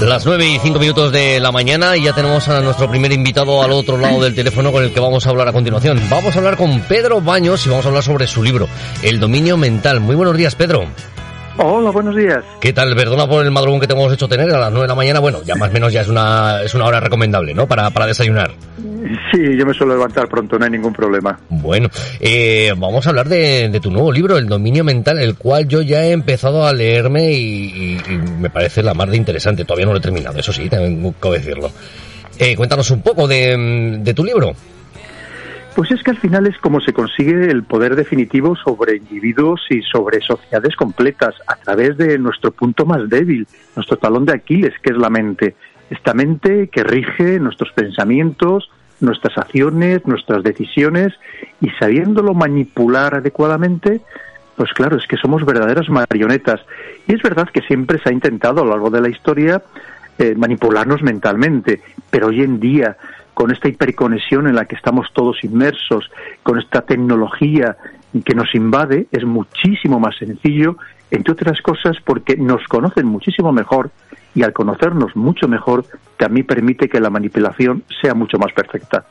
Las nueve y cinco minutos de la mañana y ya tenemos a nuestro primer invitado al otro lado del teléfono con el que vamos a hablar a continuación. Vamos a hablar con Pedro Baños y vamos a hablar sobre su libro, El dominio mental. Muy buenos días, Pedro. Hola, buenos días. ¿Qué tal? Perdona por el madrugón que te hemos hecho tener a las nueve de la mañana. Bueno, ya más o menos ya es una, es una hora recomendable, ¿no? Para, para desayunar. Sí, yo me suelo levantar pronto, no hay ningún problema. Bueno, eh, vamos a hablar de, tu nuevo libro, El dominio mental, el cual yo ya he empezado a leerme y, me parece la más de interesante. Todavía no lo he terminado, eso sí, tengo que decirlo. Eh, cuéntanos un poco de, de tu libro. Pues es que al final es como se consigue el poder definitivo sobre individuos y sobre sociedades completas a través de nuestro punto más débil, nuestro talón de Aquiles, que es la mente. Esta mente que rige nuestros pensamientos, nuestras acciones, nuestras decisiones y sabiéndolo manipular adecuadamente, pues claro, es que somos verdaderas marionetas. Y es verdad que siempre se ha intentado a lo largo de la historia eh, manipularnos mentalmente, pero hoy en día con esta hiperconexión en la que estamos todos inmersos, con esta tecnología que nos invade, es muchísimo más sencillo, entre otras cosas porque nos conocen muchísimo mejor y al conocernos mucho mejor también permite que la manipulación sea mucho más perfecta.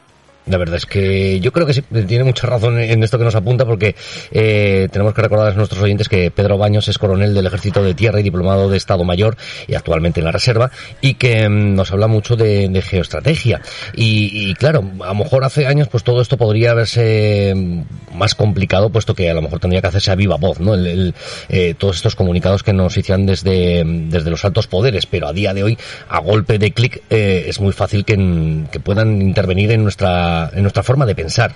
La verdad es que yo creo que sí, tiene mucha razón en esto que nos apunta porque eh, tenemos que recordar a nuestros oyentes que Pedro Baños es coronel del Ejército de Tierra y diplomado de Estado Mayor y actualmente en la Reserva y que mm, nos habla mucho de, geoestrategia. Y, claro, a lo mejor hace años pues todo esto podría haberse mm, más complicado puesto que a lo mejor tendría que hacerse a viva voz, ¿no? Eh, todos estos comunicados que nos hicieron desde, mm, desde los altos poderes, pero a día de hoy a golpe de clic eh, es muy fácil que, que puedan intervenir en nuestra en nuestra forma de pensar.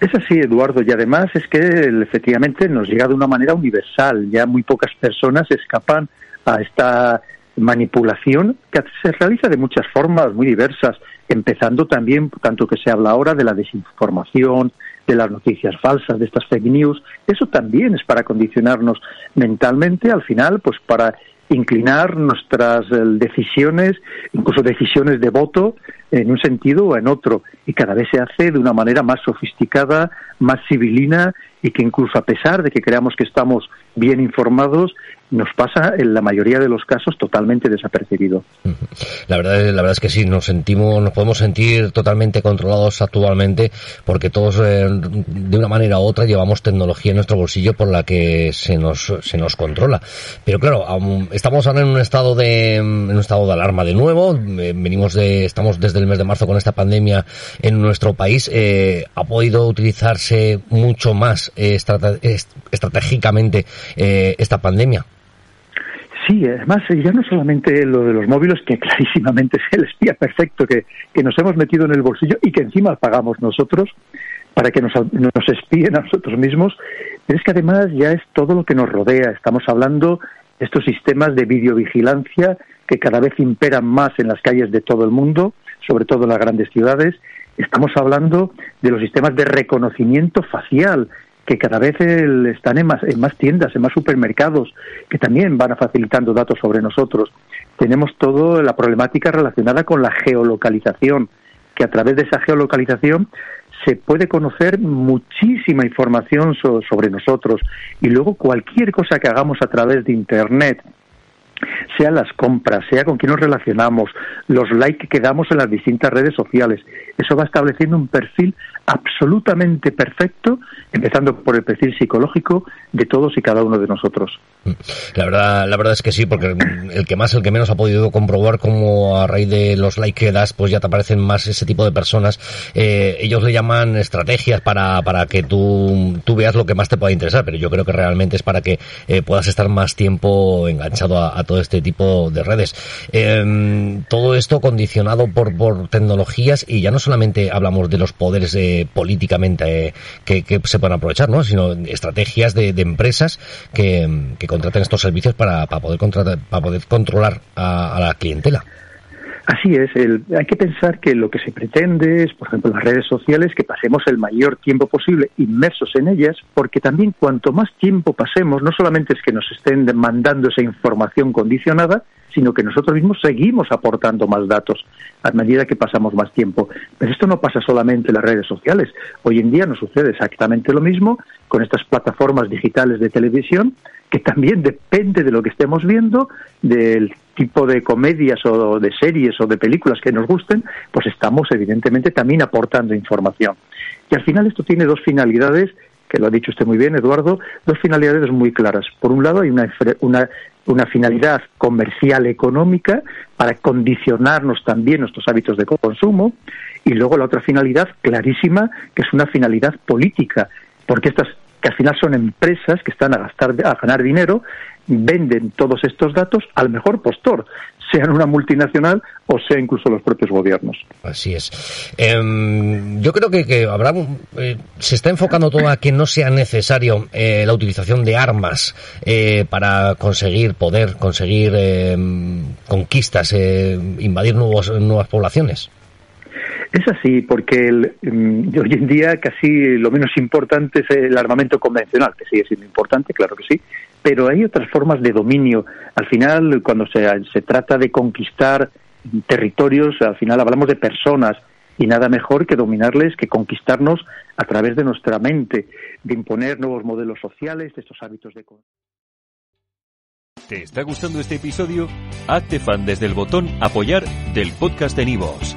Es así, Eduardo, y además es que efectivamente nos llega de una manera universal. Ya muy pocas personas escapan a esta manipulación que se realiza de muchas formas muy diversas, empezando también, tanto que se habla ahora de la desinformación, de las noticias falsas, de estas fake news. Eso también es para condicionarnos mentalmente, al final, pues para inclinar nuestras eh, decisiones, incluso decisiones de voto, en un sentido o en otro. Y cada vez se hace de una manera más sofisticada, más civilina y que incluso a pesar de que creamos que estamos bien informados, nos pasa en la mayoría de los casos totalmente desapercibido. La verdad, la verdad es que sí, nos sentimos, nos podemos sentir totalmente controlados actualmente porque todos eh, de una manera u otra llevamos tecnología en nuestro bolsillo por la que se nos, se nos controla. Pero claro, estamos ahora en un estado de, en un estado de alarma de nuevo, eh, venimos de, estamos desde mes de marzo con esta pandemia en nuestro país, eh, ha podido utilizarse mucho más estratégicamente esta pandemia. Sí, además ya no solamente lo de los móviles, que clarísimamente es el espía perfecto que, nos hemos metido en el bolsillo y que encima pagamos nosotros para que nos, nos espíen a nosotros mismos, pero es que además ya es todo lo que nos rodea. Estamos hablando de estos sistemas de videovigilancia que cada vez imperan más en las calles de todo el mundo, sobre todo en las grandes ciudades. Estamos hablando de los sistemas de reconocimiento facial que cada vez están en más, en más tiendas, en más supermercados, que también van a facilitando datos sobre nosotros. Tenemos toda la problemática relacionada con la geolocalización, que a través de esa geolocalización se puede conocer muchísima información sobre nosotros y luego cualquier cosa que hagamos a través de Internet sea las compras, sea con quién nos relacionamos, los likes que damos en las distintas redes sociales. Eso va estableciendo un perfil absolutamente perfecto, empezando por el perfil psicológico de todos y cada uno de nosotros. La verdad, la verdad es que sí, porque el que más, el que menos ha podido comprobar cómo a raíz de los likes que das, pues ya te aparecen más ese tipo de personas. Eh, ellos le llaman estrategias para, para que tú, tú veas lo que más te pueda interesar, pero yo creo que realmente es para que eh, puedas estar más tiempo enganchado a, todo este tipo de redes. Em, todo esto condicionado por, por tecnologías y ya no solamente hablamos de los poderes eh, políticamente que, que, se pueden aprovechar, ¿no? sino estrategias de, de empresas que, que contraten estos servicios para, para poder contratar, para poder controlar a, la clientela. Así es, hay que pensar que lo que se pretende es, por ejemplo, las redes sociales, que pasemos el mayor tiempo posible inmersos en ellas, porque también cuanto más tiempo pasemos, no solamente es que nos estén mandando esa información condicionada, sino que nosotros mismos seguimos aportando más datos a medida que pasamos más tiempo. Pero esto no pasa solamente en las redes sociales. Hoy en día nos sucede exactamente lo mismo con estas plataformas digitales de televisión, que también depende de lo que estemos viendo, del tipo de comedias o de series o de películas que nos gusten, pues estamos evidentemente también aportando información. Y al final esto tiene dos finalidades, que lo ha dicho usted muy bien, Eduardo, dos finalidades muy claras. Por un lado hay una, una, una finalidad comercial económica para condicionarnos también nuestros hábitos de consumo y luego la otra finalidad clarísima que es una finalidad política porque estas que al final son empresas que están a gastar a ganar dinero venden todos estos datos al mejor postor, sean una multinacional o sea incluso los propios gobiernos. Así es. Em, yo creo que, habrá, eh, se está enfocando todo a que no sea necesario eh, la utilización de armas eh, para conseguir poder, conseguir em, conquistas, invadir nuevos, nuevas poblaciones. Es así, porque mm, hoy en día casi lo menos importante es el armamento convencional, que sigue siendo importante, claro que sí, pero hay otras formas de dominio. Al final, cuando se, se trata de conquistar territorios, al final hablamos de personas, y nada mejor que dominarles, que conquistarnos a través de nuestra mente, de imponer nuevos modelos sociales, de estos hábitos de ¿Te está gustando este episodio? Hazte fan desde el botón apoyar del podcast de Nivos.